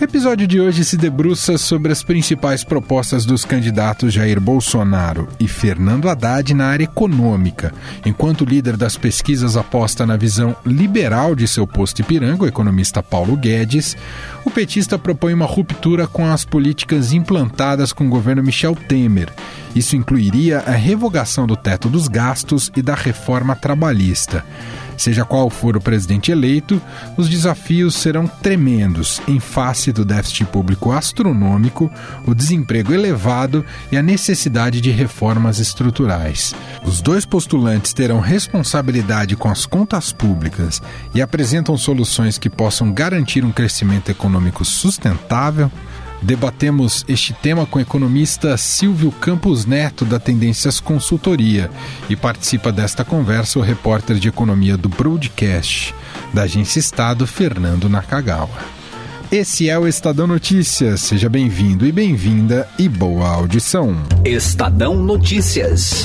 O episódio de hoje se debruça sobre as principais propostas dos candidatos Jair Bolsonaro e Fernando Haddad na área econômica. Enquanto o líder das pesquisas aposta na visão liberal de seu posto Ipiranga, o economista Paulo Guedes, o petista propõe uma ruptura com as políticas implantadas com o governo Michel Temer. Isso incluiria a revogação do teto dos gastos e da reforma trabalhista. Seja qual for o presidente eleito, os desafios serão tremendos em face do déficit público astronômico, o desemprego elevado e a necessidade de reformas estruturais. Os dois postulantes terão responsabilidade com as contas públicas e apresentam soluções que possam garantir um crescimento econômico sustentável Debatemos este tema com o economista Silvio Campos Neto, da Tendências Consultoria, e participa desta conversa o repórter de economia do Broadcast, da agência Estado, Fernando Nakagawa. Esse é o Estadão Notícias. Seja bem-vindo e bem-vinda e boa audição. Estadão Notícias.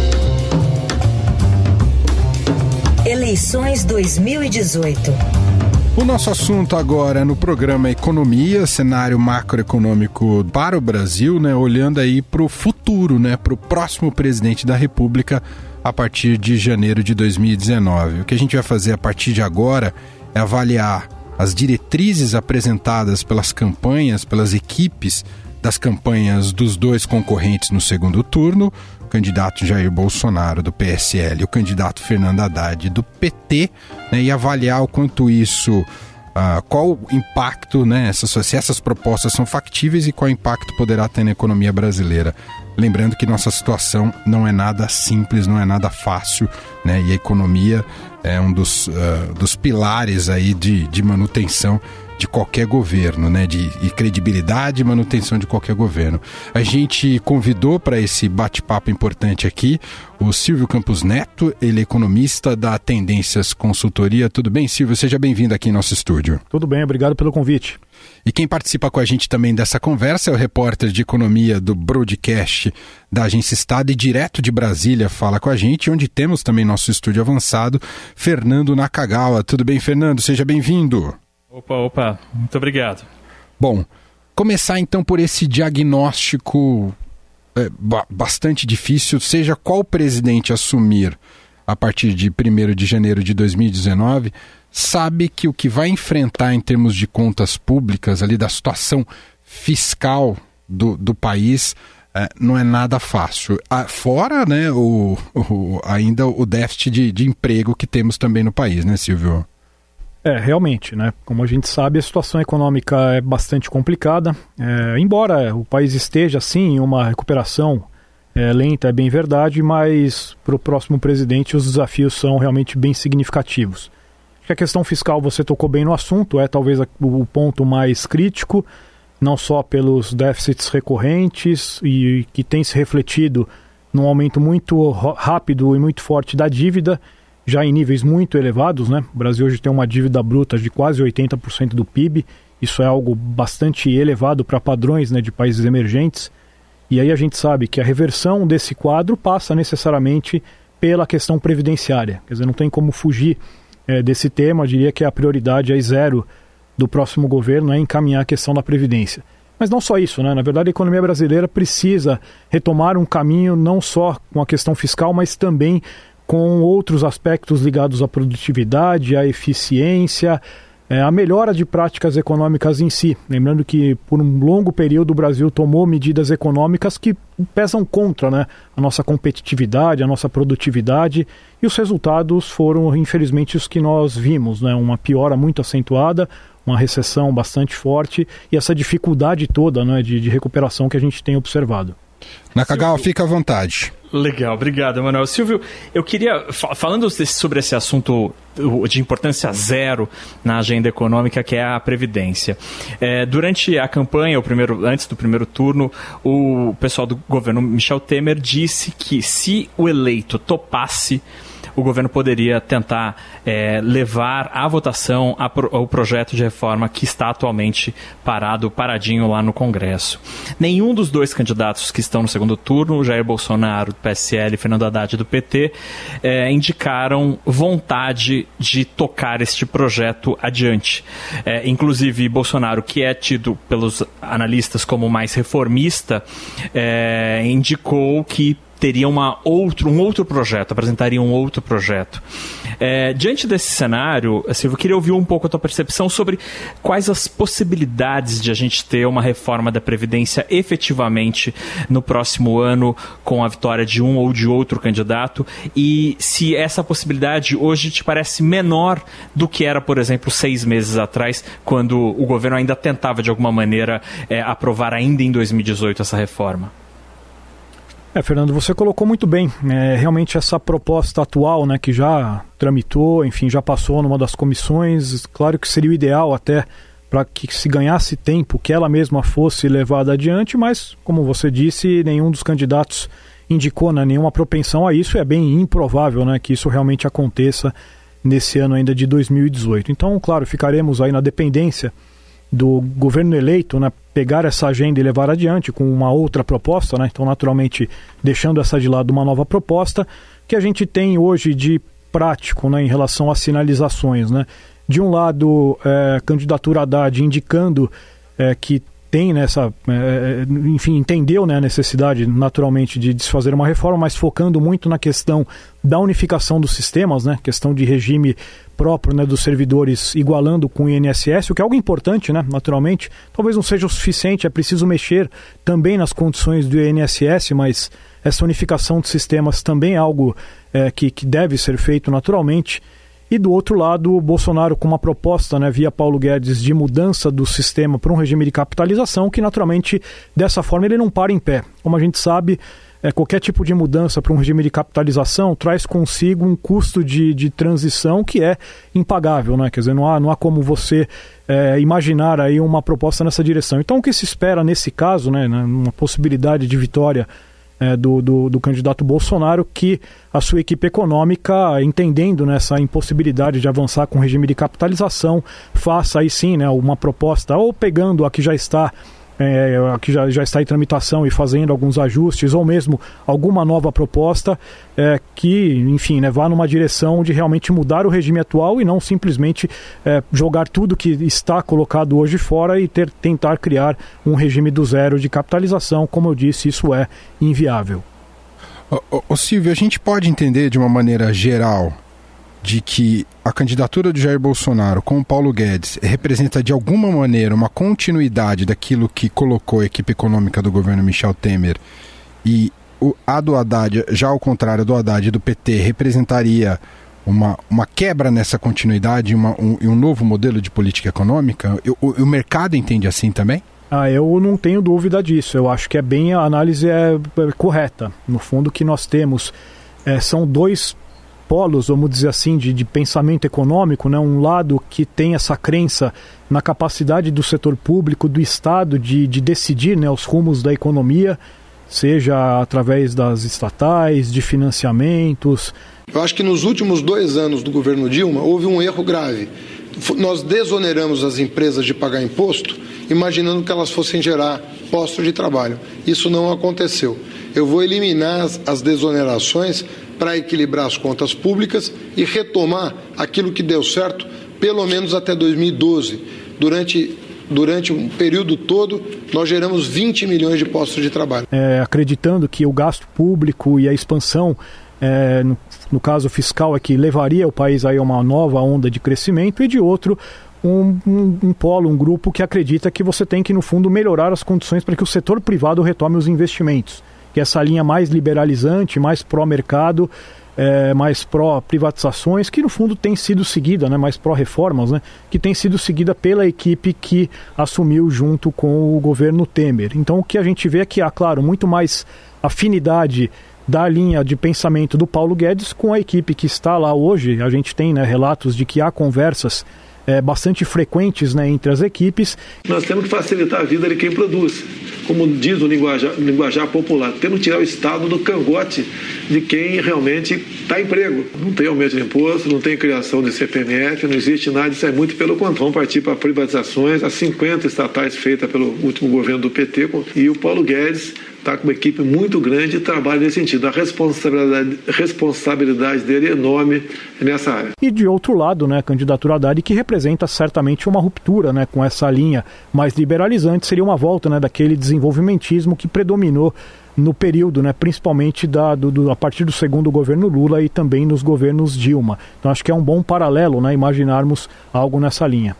Eleições 2018. O nosso assunto agora no programa Economia, cenário macroeconômico para o Brasil, né, olhando aí para o futuro, né, para o próximo presidente da República a partir de janeiro de 2019. O que a gente vai fazer a partir de agora é avaliar as diretrizes apresentadas pelas campanhas, pelas equipes das campanhas dos dois concorrentes no segundo turno, candidato Jair Bolsonaro do PSL o candidato Fernando Haddad do PT, né, e avaliar o quanto isso Uh, qual o impacto, né, essas, se essas propostas são factíveis e qual impacto poderá ter na economia brasileira. Lembrando que nossa situação não é nada simples, não é nada fácil, né, e a economia é um dos, uh, dos pilares aí de, de manutenção de qualquer governo, né? De e credibilidade e manutenção de qualquer governo. A gente convidou para esse bate-papo importante aqui o Silvio Campos Neto, ele é economista da Tendências Consultoria. Tudo bem, Silvio? Seja bem-vindo aqui em nosso estúdio. Tudo bem, obrigado pelo convite. E quem participa com a gente também dessa conversa é o repórter de economia do Broadcast da Agência Estado e direto de Brasília fala com a gente, onde temos também nosso estúdio avançado, Fernando Nakagawa. Tudo bem, Fernando? Seja bem-vindo. Opa, opa, muito obrigado. Bom, começar então por esse diagnóstico é, bastante difícil, seja qual presidente assumir a partir de 1 de janeiro de 2019, sabe que o que vai enfrentar em termos de contas públicas, ali da situação fiscal do, do país, é, não é nada fácil. Ah, fora né, o, o, ainda o déficit de, de emprego que temos também no país, né, Silvio? É, realmente, né? Como a gente sabe, a situação econômica é bastante complicada. É, embora o país esteja, sim, em uma recuperação é, lenta, é bem verdade, mas para o próximo presidente os desafios são realmente bem significativos. Acho que a questão fiscal, você tocou bem no assunto, é talvez o ponto mais crítico, não só pelos déficits recorrentes e que tem se refletido num aumento muito rápido e muito forte da dívida, já em níveis muito elevados, né? O Brasil hoje tem uma dívida bruta de quase 80% do PIB. Isso é algo bastante elevado para padrões né, de países emergentes. E aí a gente sabe que a reversão desse quadro passa necessariamente pela questão previdenciária. Quer dizer, não tem como fugir é, desse tema. Eu diria que a prioridade é zero do próximo governo é encaminhar a questão da previdência. Mas não só isso, né? Na verdade, a economia brasileira precisa retomar um caminho não só com a questão fiscal, mas também com outros aspectos ligados à produtividade, à eficiência, é, a melhora de práticas econômicas em si. Lembrando que por um longo período o Brasil tomou medidas econômicas que pesam contra né, a nossa competitividade, a nossa produtividade, e os resultados foram, infelizmente, os que nós vimos: né, uma piora muito acentuada, uma recessão bastante forte e essa dificuldade toda né, de, de recuperação que a gente tem observado. Nakagawa, fica à vontade. Legal, obrigado, Manuel. Silvio, eu queria, falando sobre esse assunto de importância zero na agenda econômica, que é a Previdência. É, durante a campanha, o primeiro, antes do primeiro turno, o pessoal do governo Michel Temer disse que se o eleito topasse o governo poderia tentar é, levar à votação a, o projeto de reforma que está atualmente parado, paradinho lá no Congresso. Nenhum dos dois candidatos que estão no segundo turno, Jair Bolsonaro do PSL e Fernando Haddad do PT, é, indicaram vontade de tocar este projeto adiante. É, inclusive, Bolsonaro, que é tido pelos analistas como mais reformista, é, indicou que teria uma outro, um outro projeto, apresentaria um outro projeto. É, diante desse cenário, Silvio, eu queria ouvir um pouco a tua percepção sobre quais as possibilidades de a gente ter uma reforma da Previdência efetivamente no próximo ano, com a vitória de um ou de outro candidato, e se essa possibilidade hoje te parece menor do que era, por exemplo, seis meses atrás, quando o governo ainda tentava, de alguma maneira, é, aprovar ainda em 2018 essa reforma. É, Fernando, você colocou muito bem. É, realmente essa proposta atual, né, que já tramitou, enfim, já passou numa das comissões, claro que seria o ideal até para que se ganhasse tempo que ela mesma fosse levada adiante, mas, como você disse, nenhum dos candidatos indicou né, nenhuma propensão a isso, é bem improvável né, que isso realmente aconteça nesse ano ainda de 2018. Então, claro, ficaremos aí na dependência do governo eleito né, pegar essa agenda e levar adiante com uma outra proposta, né, então, naturalmente, deixando essa de lado uma nova proposta, que a gente tem hoje de prático né, em relação às sinalizações. Né? De um lado, é, candidatura Haddad indicando é, que tem nessa, é, enfim, entendeu né, a necessidade naturalmente de desfazer uma reforma, mas focando muito na questão da unificação dos sistemas, né, questão de regime próprio né, dos servidores igualando com o INSS, o que é algo importante, né, naturalmente. Talvez não seja o suficiente, é preciso mexer também nas condições do INSS, mas essa unificação de sistemas também é algo é, que, que deve ser feito naturalmente. E do outro lado, o Bolsonaro com uma proposta, né, via Paulo Guedes, de mudança do sistema para um regime de capitalização, que naturalmente, dessa forma, ele não para em pé. Como a gente sabe, é, qualquer tipo de mudança para um regime de capitalização traz consigo um custo de, de transição que é impagável, né? Quer dizer, não há, não há como você é, imaginar aí uma proposta nessa direção. Então, o que se espera nesse caso, né, uma possibilidade de vitória é, do, do, do, candidato Bolsonaro que a sua equipe econômica, entendendo nessa né, impossibilidade de avançar com o regime de capitalização, faça aí sim né, uma proposta, ou pegando a que já está é, que já, já está em tramitação e fazendo alguns ajustes, ou mesmo alguma nova proposta é, que, enfim, né, vá numa direção de realmente mudar o regime atual e não simplesmente é, jogar tudo que está colocado hoje fora e ter, tentar criar um regime do zero de capitalização. Como eu disse, isso é inviável. Ô, Silvio, a gente pode entender de uma maneira geral de que a candidatura do Jair Bolsonaro com o Paulo Guedes representa de alguma maneira uma continuidade daquilo que colocou a equipe econômica do governo Michel Temer e o, a do Haddad, já ao contrário do Haddad e do PT, representaria uma, uma quebra nessa continuidade e um, um novo modelo de política econômica? O, o mercado entende assim também? Ah, eu não tenho dúvida disso. Eu acho que é bem a análise é, é correta. No fundo, o que nós temos é, são dois polos, vamos dizer assim, de, de pensamento econômico, né? um lado que tem essa crença na capacidade do setor público, do Estado, de, de decidir né, os rumos da economia, seja através das estatais, de financiamentos. Eu acho que nos últimos dois anos do governo Dilma houve um erro grave. Nós desoneramos as empresas de pagar imposto, imaginando que elas fossem gerar postos de trabalho. Isso não aconteceu. Eu vou eliminar as, as desonerações para equilibrar as contas públicas e retomar aquilo que deu certo, pelo menos até 2012. Durante durante um período todo, nós geramos 20 milhões de postos de trabalho. É, acreditando que o gasto público e a expansão, é, no, no, caso fiscal, é que levaria o país a uma nova onda de crescimento, e de outro, um, um, um, polo, um grupo que acredita que você tem que, no fundo, melhorar as condições para que o setor privado retome os investimentos. Que é essa linha mais liberalizante, mais pró-mercado, é, mais pró-privatizações, que no fundo tem sido seguida, né, mais pró-reformas, né, que tem sido seguida pela equipe que assumiu junto com o governo Temer. Então o que a gente vê é que há, claro, muito mais afinidade da linha de pensamento do Paulo Guedes com a equipe que está lá hoje. A gente tem né, relatos de que há conversas é, bastante frequentes né, entre as equipes. Nós temos que facilitar a vida de quem produz. Como diz o linguajar, linguajar popular, temos que tirar o Estado do cangote de quem realmente está em emprego. Não tem aumento de imposto, não tem criação de CPMF, não existe nada, isso é muito pelo contrário. Vamos partir para privatizações, as 50 estatais feitas pelo último governo do PT e o Paulo Guedes está com uma equipe muito grande e trabalha nesse sentido. A responsabilidade, responsabilidade dele é enorme nessa área. E de outro lado, né, a candidatura Haddad, que representa certamente uma ruptura né, com essa linha mais liberalizante, seria uma volta né, daquele desenvolvimentismo que predominou no período, né, principalmente da, do, do, a partir do segundo governo Lula e também nos governos Dilma. Então acho que é um bom paralelo né, imaginarmos algo nessa linha.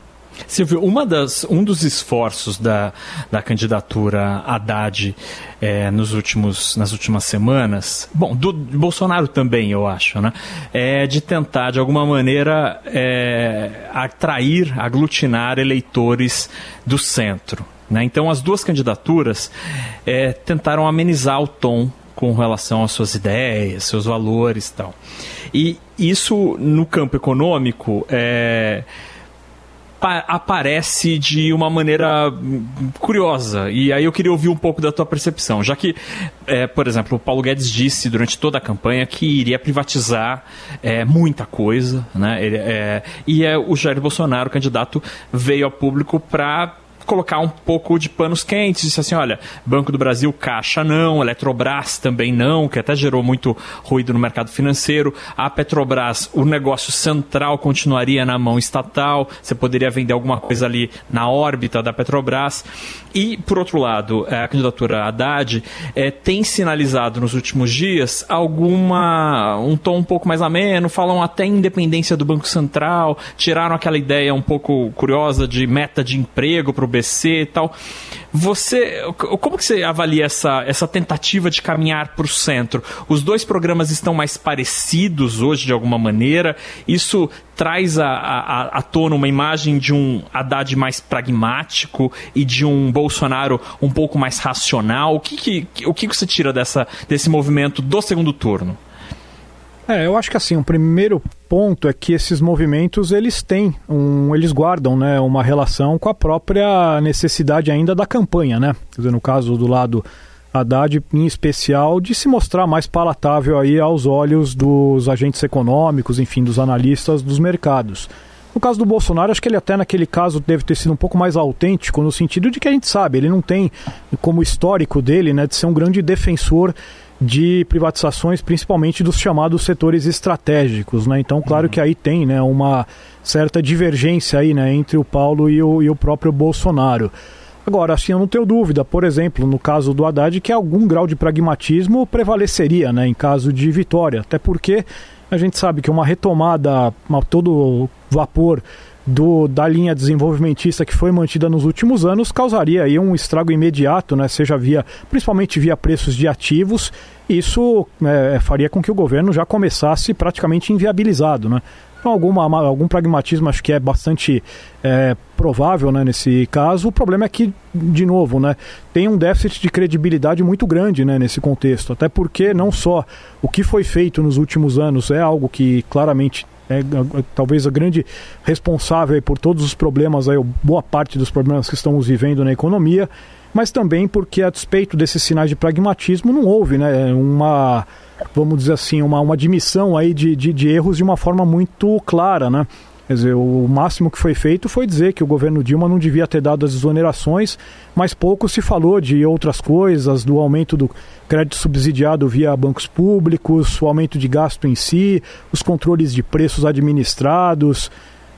Silvio, uma das, um dos esforços da, da candidatura Haddad é, nos últimos, nas últimas semanas, bom, do Bolsonaro também, eu acho, né, é de tentar, de alguma maneira, é, atrair, aglutinar eleitores do centro. Né? Então, as duas candidaturas é, tentaram amenizar o tom com relação às suas ideias, seus valores e tal. E isso, no campo econômico, é aparece de uma maneira curiosa. E aí eu queria ouvir um pouco da tua percepção. Já que, é, por exemplo, o Paulo Guedes disse durante toda a campanha que iria privatizar é, muita coisa, né? Ele, é, e é, o Jair Bolsonaro, candidato, veio ao público para colocar um pouco de panos quentes, disse assim, olha, Banco do Brasil, Caixa não, Eletrobras também não, que até gerou muito ruído no mercado financeiro. A Petrobras, o negócio central continuaria na mão estatal, você poderia vender alguma coisa ali na órbita da Petrobras. E, por outro lado, a candidatura Haddad é, tem sinalizado nos últimos dias alguma um tom um pouco mais ameno, falam até independência do Banco Central, tiraram aquela ideia um pouco curiosa de meta de emprego para o BC e tal. Você, como que você avalia essa, essa tentativa de caminhar para o centro? Os dois programas estão mais parecidos hoje de alguma maneira? Isso traz a, a, à tona uma imagem de um Haddad mais pragmático e de um Bolsonaro um pouco mais racional? O que, que, o que você tira dessa, desse movimento do segundo turno? É, eu acho que assim, o primeiro ponto é que esses movimentos eles têm um, eles guardam, né, uma relação com a própria necessidade ainda da campanha, né? Quer dizer, no caso do lado Haddad em especial de se mostrar mais palatável aí aos olhos dos agentes econômicos, enfim, dos analistas dos mercados. No caso do Bolsonaro, acho que ele até naquele caso deve ter sido um pouco mais autêntico, no sentido de que a gente sabe, ele não tem como histórico dele, né, de ser um grande defensor de privatizações, principalmente dos chamados setores estratégicos, né? Então, claro uhum. que aí tem, né, uma certa divergência aí, né, entre o Paulo e o, e o próprio Bolsonaro. Agora, assim, eu não tenho dúvida, por exemplo, no caso do Haddad, que algum grau de pragmatismo prevaleceria, né, em caso de vitória, até porque a gente sabe que uma retomada a todo vapor do, da linha desenvolvimentista que foi mantida nos últimos anos causaria aí um estrago imediato, né, seja via, principalmente via preços de ativos, isso é, faria com que o governo já começasse praticamente inviabilizado, né. Então, alguma, algum pragmatismo acho que é bastante é, provável né, nesse caso. O problema é que, de novo, né, tem um déficit de credibilidade muito grande né, nesse contexto. Até porque não só o que foi feito nos últimos anos é algo que claramente é, talvez a grande responsável por todos os problemas, aí, boa parte dos problemas que estamos vivendo na economia, mas também porque, a despeito desses sinais de pragmatismo, não houve né, uma, vamos dizer assim, uma, uma admissão aí de, de, de erros de uma forma muito clara, né? Quer dizer, o máximo que foi feito foi dizer que o governo Dilma não devia ter dado as exonerações, mas pouco se falou de outras coisas, do aumento do crédito subsidiado via bancos públicos, o aumento de gasto em si, os controles de preços administrados,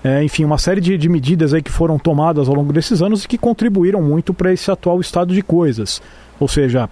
é, enfim, uma série de, de medidas aí que foram tomadas ao longo desses anos e que contribuíram muito para esse atual estado de coisas. Ou seja,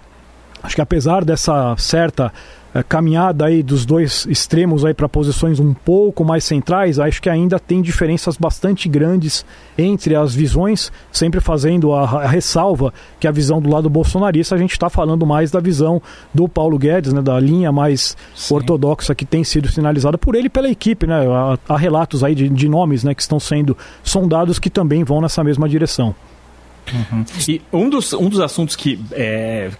Acho que apesar dessa certa caminhada aí dos dois extremos aí para posições um pouco mais centrais, acho que ainda tem diferenças bastante grandes entre as visões, sempre fazendo a, ressalva que a visão do lado bolsonarista, a gente está falando mais da visão do Paulo Guedes, né, da linha mais Sim. ortodoxa que tem sido sinalizada por ele e pela equipe, né, há, há relatos aí de, de nomes, né, que estão sendo sondados que também vão nessa mesma direção. Uhum. E um dos, um dos assuntos que, é,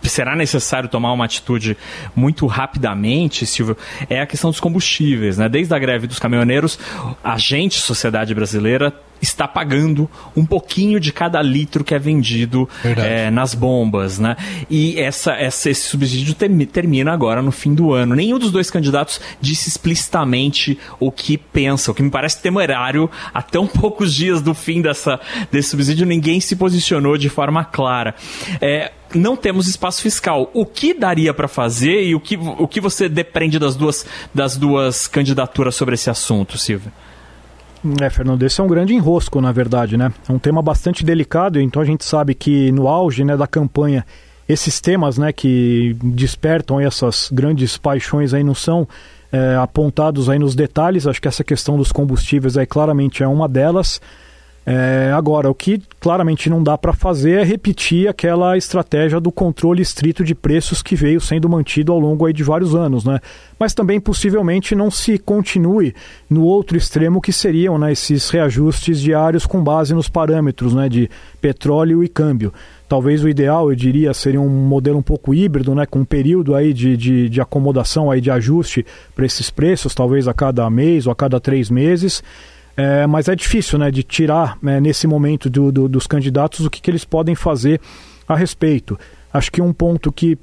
que será necessário tomar uma atitude muito rapidamente, Silvio, é a questão dos combustíveis. Né? Desde a greve dos caminhoneiros, a gente, sociedade brasileira, está pagando um pouquinho de cada litro que é vendido é, nas bombas, né? E essa, essa, esse subsídio termina agora no fim do ano. Nenhum dos dois candidatos disse explicitamente o que pensa, o que me parece temerário. Há tão poucos dias do fim dessa, desse subsídio, ninguém se posicionou de forma clara. É, não temos espaço fiscal. O que daria para fazer e o que, o que você depende das duas, das duas candidaturas sobre esse assunto, Silvio? É, Fernando, esse é um grande enrosco, na verdade, né? É um tema bastante delicado, então a gente sabe que no auge né, da campanha, esses temas né, que despertam essas grandes paixões aí não são é, apontados aí nos detalhes. Acho que essa questão dos combustíveis aí claramente é uma delas. É, agora, o que claramente não dá para fazer é repetir aquela estratégia do controle estrito de preços que veio sendo mantido ao longo de vários anos, né? Mas também possivelmente não se continue no outro extremo que seriam né, esses reajustes diários com base nos parâmetros né, de petróleo e câmbio. Talvez o ideal, eu diria, seria um modelo um pouco híbrido, né, com um período aí de, de, de acomodação, aí de ajuste para esses preços, talvez a cada mês ou a cada três meses. É, mas é difícil né, de tirar né, nesse momento do, do, dos candidatos o que, que eles podem fazer a respeito. Acho que um ponto que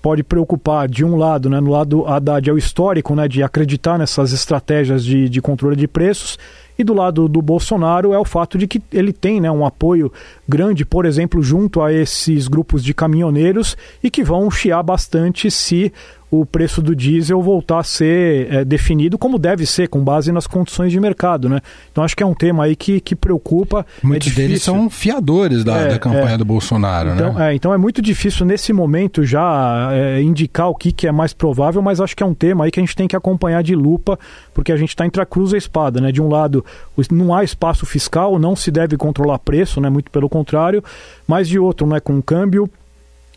pode preocupar, de um lado, né, no lado Haddad é o histórico né, de acreditar nessas estratégias de, de controle de preços, e do lado do Bolsonaro é o fato de que ele tem né, um apoio grande, por exemplo, junto a esses grupos de caminhoneiros e que vão chiar bastante se o preço do diesel voltar a ser é, definido como deve ser, com base nas condições de mercado, né? Então acho que é um tema aí que, que preocupa. É Muitos é deles são fiadores da, é, da campanha é. do Bolsonaro, então, né? É, então é muito difícil nesse momento já é, indicar o que, que é mais provável, mas acho que é um tema aí que a gente tem que acompanhar de lupa, porque a gente está entre a cruz e a espada, né? De um lado, não há espaço fiscal, não se deve controlar preço, né? Muito pelo contrário, mas de outro, né? Com câmbio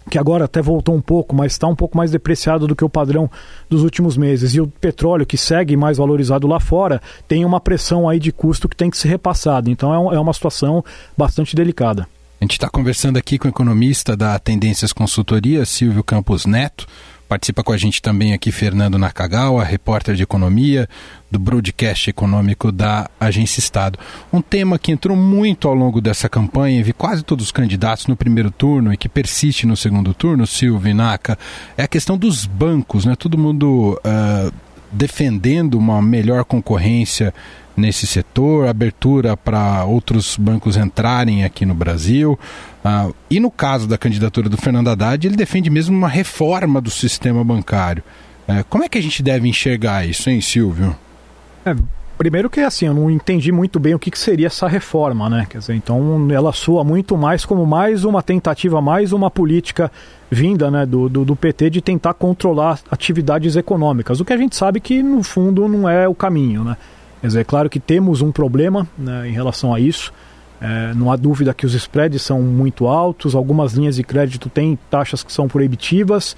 que agora até voltou um pouco, mas está um pouco mais depreciado do que o padrão dos últimos meses. E o petróleo, que segue mais valorizado lá fora, tem uma pressão aí de custo que tem que ser repassado. Então é, é uma situação bastante delicada. A gente está conversando aqui com o economista da Tendências Consultoria, Silvio Campos Neto. Participa com a gente também aqui Fernando Nakagawa, repórter de economia do broadcast econômico da Agência Estado. Um tema que entrou muito ao longo dessa campanha vi quase todos os candidatos no primeiro turno e que persiste no segundo turno, Silvio Naka, é a questão dos bancos, né? Todo mundo uh, defendendo uma melhor concorrência nesse setor, abertura para outros bancos entrarem aqui no Brasil. Uh, e no caso da candidatura do Fernando Haddad, ele defende mesmo uma reforma do sistema bancário. Uh, como é que a gente deve enxergar isso, hein, Silvio? É, primeiro que assim, eu não entendi muito bem o que, que seria essa reforma, né? Quer dizer, então ela soa muito mais como mais uma tentativa, mais uma política vinda né, do, do, do, PT de tentar controlar atividades econômicas, o que a gente sabe que no fundo não é o caminho, né? Dizer, é claro que temos um problema né, em relação a isso. É, não há dúvida que os spreads são muito altos, algumas linhas de crédito têm taxas que são proibitivas.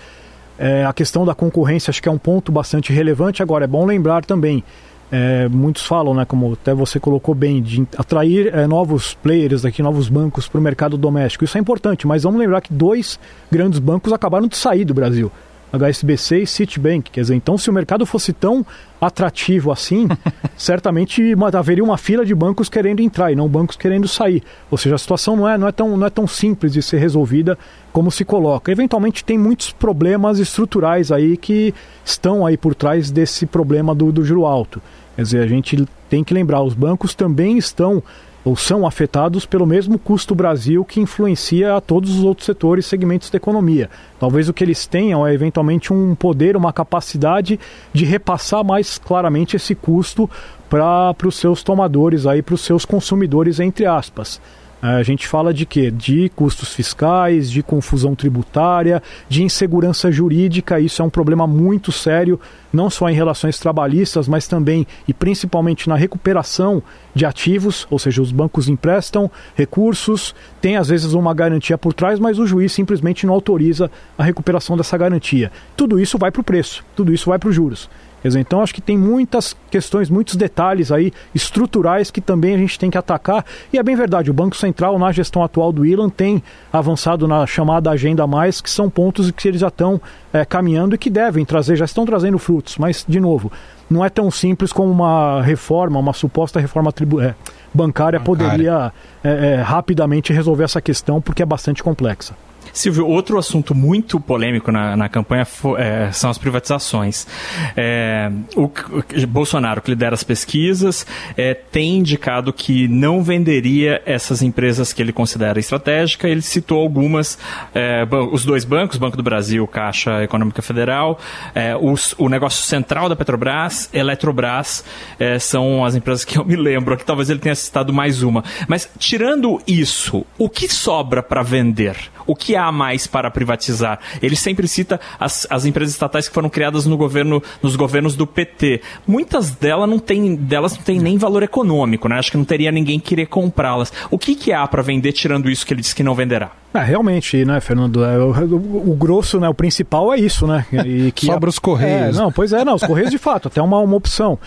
É, a questão da concorrência acho que é um ponto bastante relevante. Agora, é bom lembrar também, é, muitos falam, né, como até você colocou bem, de atrair é, novos players aqui, novos bancos para o mercado doméstico. Isso é importante, mas vamos lembrar que dois grandes bancos acabaram de sair do Brasil. HSBC e Citibank. Quer dizer, então se o mercado fosse tão atrativo assim, certamente haveria uma fila de bancos querendo entrar e não bancos querendo sair. Ou seja, a situação não é, não é, tão, não é tão simples de ser resolvida como se coloca. Eventualmente tem muitos problemas estruturais aí que estão aí por trás desse problema do, do juro alto. Quer dizer, a gente tem que lembrar, os bancos também estão ou são afetados pelo mesmo custo Brasil que influencia a todos os outros setores e segmentos da economia. Talvez o que eles tenham é eventualmente um poder, uma capacidade de repassar mais claramente esse custo para os seus tomadores, para os seus consumidores, entre aspas. A gente fala de quê? De custos fiscais, de confusão tributária, de insegurança jurídica. Isso é um problema muito sério, não só em relações trabalhistas, mas também e principalmente na recuperação de ativos, ou seja, os bancos emprestam recursos, tem às vezes uma garantia por trás, mas o juiz simplesmente não autoriza a recuperação dessa garantia. Tudo isso vai para o preço, tudo isso vai para os juros. Quer dizer, então acho que tem muitas questões, muitos detalhes aí estruturais que também a gente tem que atacar. E é bem verdade, o Banco Central, na gestão atual do Ilan, tem avançado na chamada Agenda Mais, que são pontos que eles já estão é, caminhando e que devem trazer, já estão trazendo frutos. Mas, de novo, não é tão simples como uma reforma, uma suposta reforma tribu é, bancária, bancária, poderia é, rapidamente resolver essa questão, porque é bastante complexa. Silvio, outro assunto muito polêmico na, na campanha é, são as privatizações. É, o, o, Bolsonaro, que lidera as pesquisas, é, tem indicado que não venderia essas empresas que ele considera estratégica. Ele citou algumas, é, os dois bancos, Banco do Brasil, Caixa Econômica Federal, é, os, o negócio central da Petrobras, Eletrobras, é, são as empresas que eu me lembro, que talvez ele tenha citado mais uma. Mas tirando isso, o que sobra para vender? O que há mais para privatizar? Ele sempre cita as, as empresas estatais que foram criadas no governo, nos governos do PT. Muitas delas não têm, delas não têm nem valor econômico, né? Acho que não teria ninguém querer comprá-las. O que, que há para vender, tirando isso que ele disse que não venderá? É, realmente, né, Fernando? É, o, o, o, grosso, né, o principal é isso, né? E que Sobra os Correios. É, não, pois é, não, os Correios de fato, até uma, uma opção.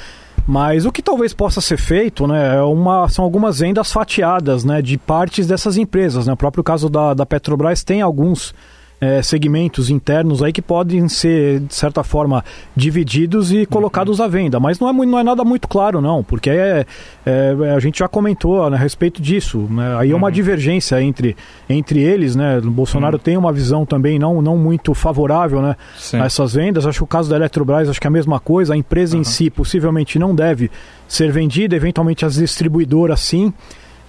Mas o que talvez possa ser feito né, é uma, são algumas vendas fatiadas né, de partes dessas empresas. Né? O próprio caso da, da Petrobras tem alguns é, segmentos internos aí que podem ser, de certa forma, divididos e colocados uhum. à venda. Mas não é, não é nada muito claro, não, porque é, é a gente já comentou né, a respeito disso. Né? Aí é uma uhum. divergência entre, entre eles. Né? O Bolsonaro uhum. tem uma visão também não, não muito favorável né, a essas vendas. Acho que o caso da Eletrobras acho que é a mesma coisa. A empresa em si possivelmente não deve ser vendida, eventualmente as distribuidoras sim.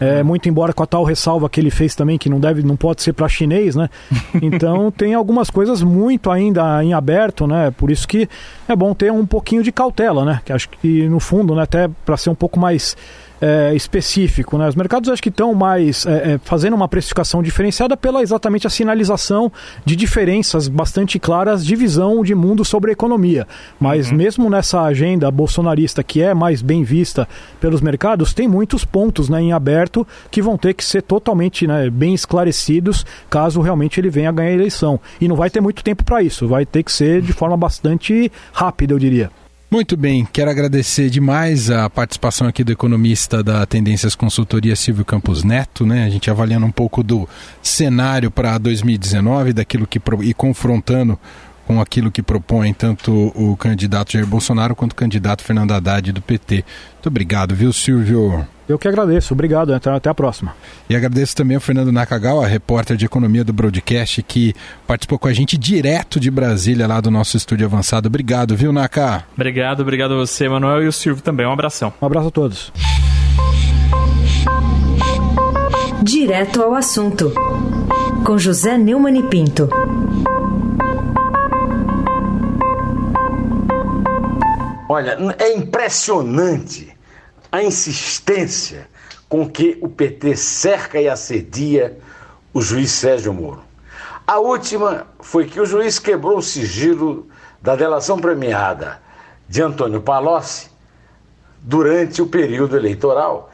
É, muito embora com a tal ressalva que ele fez também, que não deve, não pode ser para chinês, né? Então tem algumas coisas muito ainda em aberto, né? Por isso que é bom ter um pouquinho de cautela, né? Que acho que no fundo, né, até para ser um pouco mais é, específico. Né? Os mercados acho que estão mais é, é, fazendo uma precificação diferenciada pela exatamente a sinalização de diferenças bastante claras de visão de mundo sobre a economia. Mas uhum. mesmo nessa agenda bolsonarista que é mais bem vista pelos mercados, tem muitos pontos né, em aberto que vão ter que ser totalmente né, bem esclarecidos caso realmente ele venha a ganhar a eleição. E não vai ter muito tempo para isso, vai ter que ser de forma bastante rápida, eu diria. Muito bem, quero agradecer demais a participação aqui do economista da Tendências Consultoria Silvio Campos Neto, né? A gente avaliando um pouco do cenário para 2019, daquilo que e confrontando com aquilo que propõe tanto o candidato Jair Bolsonaro quanto o candidato Fernando Haddad do PT. Muito obrigado, viu, Silvio? Eu que agradeço, obrigado, então, até a próxima. E agradeço também ao Fernando Nakagawa, repórter de economia do Broadcast, que participou com a gente direto de Brasília, lá do nosso estúdio avançado. Obrigado, viu, Naka? Obrigado, obrigado a você, Manuel, e o Silvio também. Um abração. Um abraço a todos. Direto ao assunto, com José Neumann e Pinto. Olha, é impressionante a insistência com que o PT cerca e assedia o juiz Sérgio Moro. A última foi que o juiz quebrou o sigilo da delação premiada de Antônio Palocci durante o período eleitoral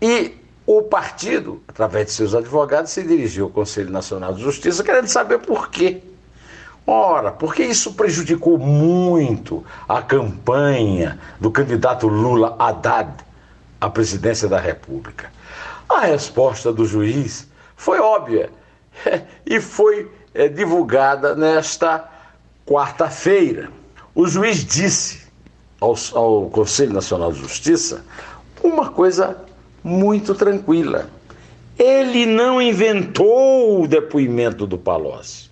e o partido, através de seus advogados, se dirigiu ao Conselho Nacional de Justiça querendo saber por quê. Ora, porque isso prejudicou muito a campanha do candidato Lula Haddad à presidência da República? A resposta do juiz foi óbvia e foi é, divulgada nesta quarta-feira. O juiz disse ao, ao Conselho Nacional de Justiça uma coisa muito tranquila. Ele não inventou o depoimento do Palocci.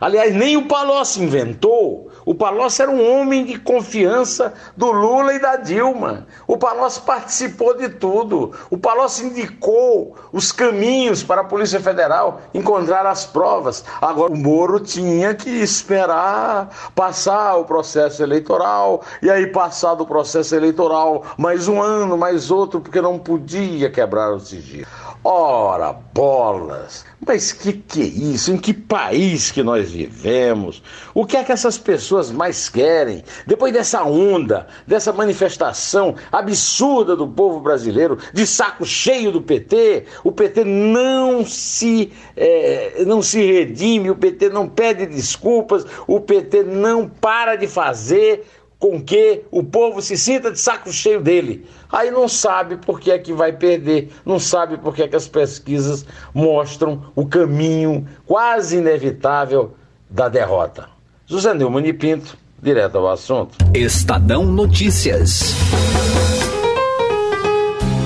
Aliás, nem o Palocci inventou. O Palocci era um homem de confiança do Lula e da Dilma. O Palocci participou de tudo. O Palocci indicou os caminhos para a Polícia Federal encontrar as provas. Agora, o Moro tinha que esperar passar o processo eleitoral. E aí, passado o processo eleitoral, mais um ano, mais outro, porque não podia quebrar o sigilo. Ora, bolas! Mas que que é isso? Em que país que nós vivemos? O que é que essas pessoas mais querem? Depois dessa onda, dessa manifestação absurda do povo brasileiro, de saco cheio do PT, o PT não se, é, não se redime, o PT não pede desculpas, o PT não para de fazer com que o povo se sinta de saco cheio dele. Aí não sabe por que é que vai perder, não sabe por que é que as pesquisas mostram o caminho quase inevitável da derrota. José Neumann e Pinto, direto ao assunto. Estadão Notícias.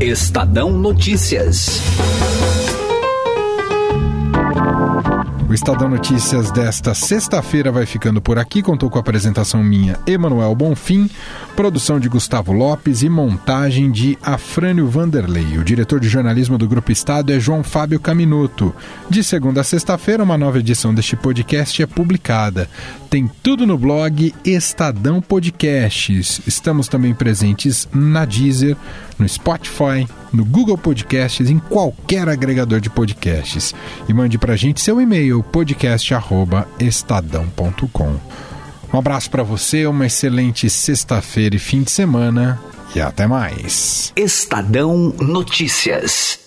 Estadão Notícias. Estadão Notícias desta sexta-feira vai ficando por aqui. Contou com a apresentação minha, Emanuel Bonfim, produção de Gustavo Lopes e montagem de Afrânio Vanderlei. O diretor de jornalismo do Grupo Estado é João Fábio Caminuto. De segunda a sexta-feira, uma nova edição deste podcast é publicada. Tem tudo no blog Estadão Podcasts. Estamos também presentes na Deezer, no Spotify, no Google Podcasts, em qualquer agregador de podcasts. E mande pra gente seu e-mail podcast@estadão.com. Um abraço para você, uma excelente sexta-feira e fim de semana e até mais. Estadão Notícias.